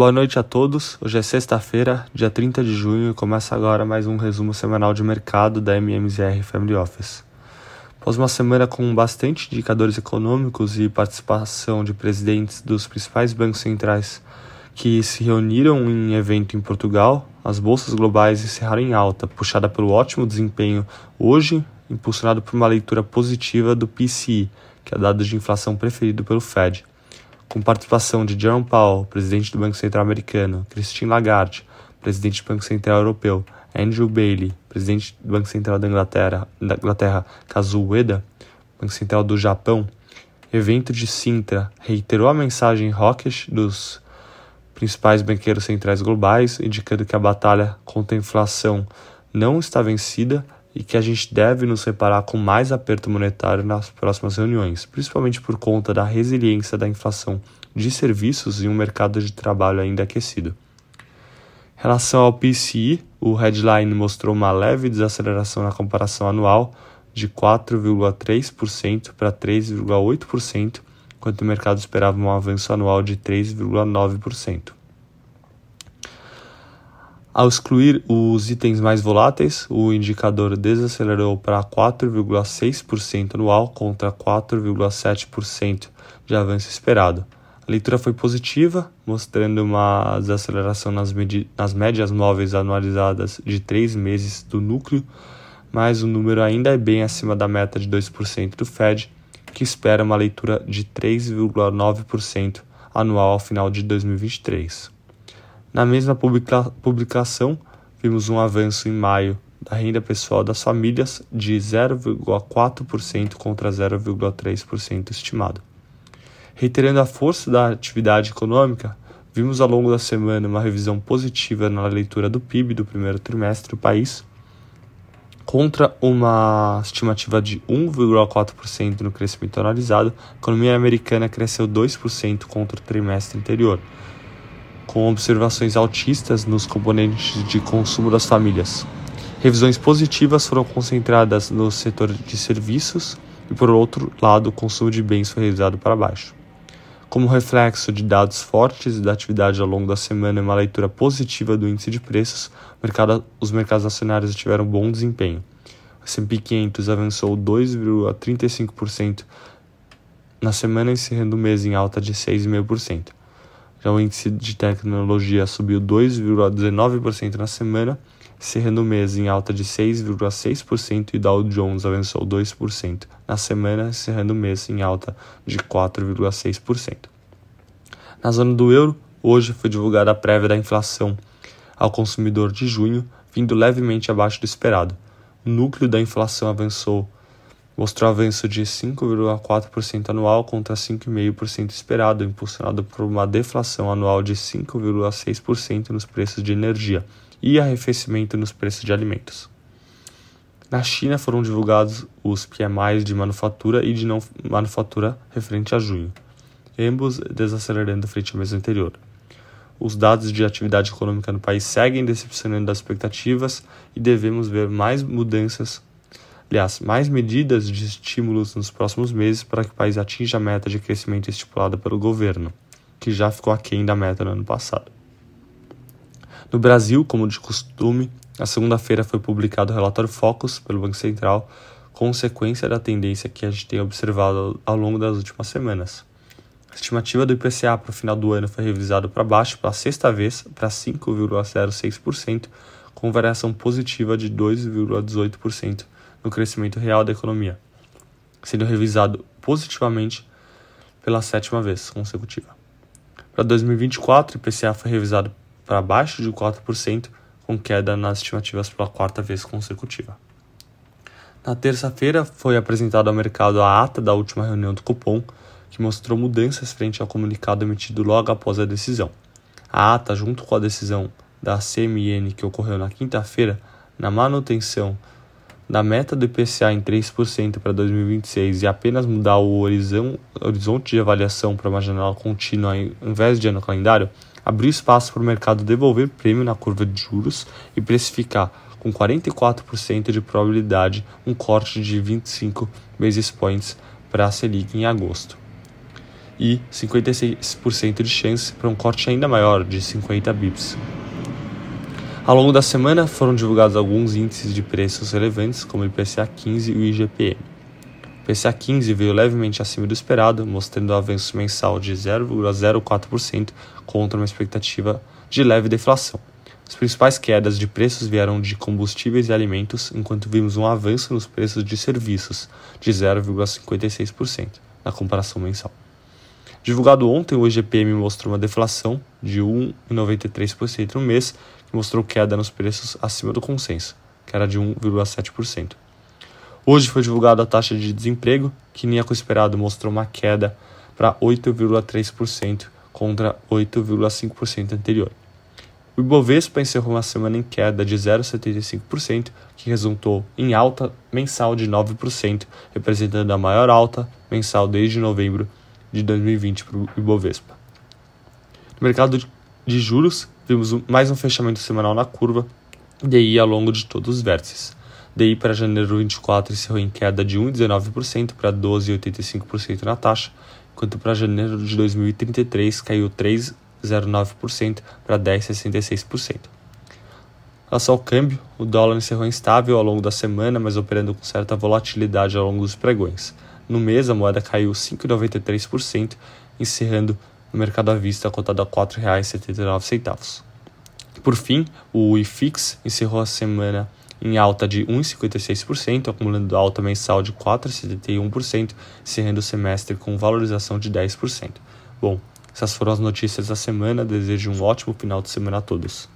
Boa noite a todos. Hoje é sexta-feira, dia 30 de junho, e começa agora mais um resumo semanal de mercado da MMZR Family Office. Após uma semana com bastante indicadores econômicos e participação de presidentes dos principais bancos centrais que se reuniram em evento em Portugal, as bolsas globais encerraram em alta, puxada pelo ótimo desempenho hoje, impulsionado por uma leitura positiva do PCI, que é dado de inflação preferido pelo Fed com participação de Jerome Powell, presidente do Banco Central Americano, Christine Lagarde, presidente do Banco Central Europeu, Andrew Bailey, presidente do Banco Central da Inglaterra, da Inglaterra Kazuo Ueda, Banco Central do Japão, evento de Sintra reiterou a mensagem hawkish dos principais banqueiros centrais globais, indicando que a batalha contra a inflação não está vencida e que a gente deve nos separar com mais aperto monetário nas próximas reuniões, principalmente por conta da resiliência da inflação de serviços e um mercado de trabalho ainda aquecido. Em relação ao PCI, o headline mostrou uma leve desaceleração na comparação anual de 4,3% para 3,8%, enquanto o mercado esperava um avanço anual de 3,9%. Ao excluir os itens mais voláteis, o indicador desacelerou para 4,6% anual contra 4,7% de avanço esperado. A leitura foi positiva, mostrando uma desaceleração nas, nas médias móveis anualizadas de três meses do núcleo, mas o número ainda é bem acima da meta de 2% do Fed, que espera uma leitura de 3,9% anual ao final de 2023. Na mesma publica publicação, vimos um avanço em maio da renda pessoal das famílias de 0,4% contra 0,3% estimado. Reiterando a força da atividade econômica, vimos ao longo da semana uma revisão positiva na leitura do PIB do primeiro trimestre do país, contra uma estimativa de 1,4% no crescimento analisado, a economia americana cresceu 2% contra o trimestre anterior com observações altistas nos componentes de consumo das famílias. Revisões positivas foram concentradas no setor de serviços e, por outro lado, o consumo de bens foi revisado para baixo. Como reflexo de dados fortes da atividade ao longo da semana e uma leitura positiva do índice de preços, mercado, os mercados acionários tiveram bom desempenho. O S&P 500 avançou 2,35% na semana, encerrando o mês em alta de 6,5%. Já o índice de tecnologia subiu 2,19% na semana, encerrando o mês em alta de 6,6% e Dow Jones avançou 2% na semana, encerrando o mês em alta de 4,6%. Na zona do euro, hoje foi divulgada a prévia da inflação ao consumidor de junho, vindo levemente abaixo do esperado. O núcleo da inflação avançou mostrou avanço de 5,4% anual contra 5,5% esperado, impulsionado por uma deflação anual de 5,6% nos preços de energia e arrefecimento nos preços de alimentos. Na China foram divulgados os PMIs de manufatura e de não manufatura referente a junho, ambos desacelerando frente ao mês anterior. Os dados de atividade econômica no país seguem decepcionando das expectativas e devemos ver mais mudanças aliás, mais medidas de estímulos nos próximos meses para que o país atinja a meta de crescimento estipulada pelo governo, que já ficou aquém da meta no ano passado. No Brasil, como de costume, na segunda-feira foi publicado o relatório Focus pelo Banco Central, consequência da tendência que a gente tem observado ao longo das últimas semanas. A estimativa do IPCA para o final do ano foi revisada para baixo pela sexta vez para 5,06%, com variação positiva de 2,18% no crescimento real da economia, sendo revisado positivamente pela sétima vez consecutiva. Para 2024, o IPCA foi revisado para abaixo de 4%, com queda nas estimativas pela quarta vez consecutiva. Na terça-feira, foi apresentado ao mercado a ata da última reunião do Copom, que mostrou mudanças frente ao comunicado emitido logo após a decisão. A ata, junto com a decisão da CMN que ocorreu na quinta-feira, na manutenção da meta do IPCA em 3% para 2026 e apenas mudar o horizonte de avaliação para uma janela contínua ao invés de ano calendário, abriu espaço para o mercado devolver prêmio na curva de juros e precificar com 44% de probabilidade um corte de 25 basis points para a Selic em agosto. e 56% de chance para um corte ainda maior, de 50 bips. Ao longo da semana foram divulgados alguns índices de preços relevantes, como o IPCA 15 e o IGPM. O IPCA 15 veio levemente acima do esperado, mostrando um avanço mensal de 0,04% contra uma expectativa de leve deflação. As principais quedas de preços vieram de combustíveis e alimentos, enquanto vimos um avanço nos preços de serviços, de 0,56%, na comparação mensal. Divulgado ontem, o IGPM mostrou uma deflação de 1,93% no mês, mostrou queda nos preços acima do consenso, que era de 1,7%. Hoje foi divulgada a taxa de desemprego, que nem com esperado mostrou uma queda para 8,3% contra 8,5% anterior. O Ibovespa encerrou uma semana em queda de 0,75%, que resultou em alta mensal de 9%, representando a maior alta mensal desde novembro de 2020 para o Ibovespa. No mercado de juros, vimos mais um fechamento semanal na curva DI ao longo de todos os vértices. DI para janeiro 24 encerrou em queda de 1,19% para 12,85% na taxa, enquanto para janeiro de 2033 caiu 3 0,9% para 10,66%. Relação ao câmbio, o dólar encerrou instável ao longo da semana, mas operando com certa volatilidade ao longo dos pregões. No mês, a moeda caiu 5,93%, encerrando no mercado à vista cotado a R$ 4,79. Por fim, o IFIX encerrou a semana em alta de 1,56%, acumulando alta mensal de 4,71%, encerrando o semestre com valorização de 10%. Bom, essas foram as notícias da semana. Desejo um ótimo final de semana a todos.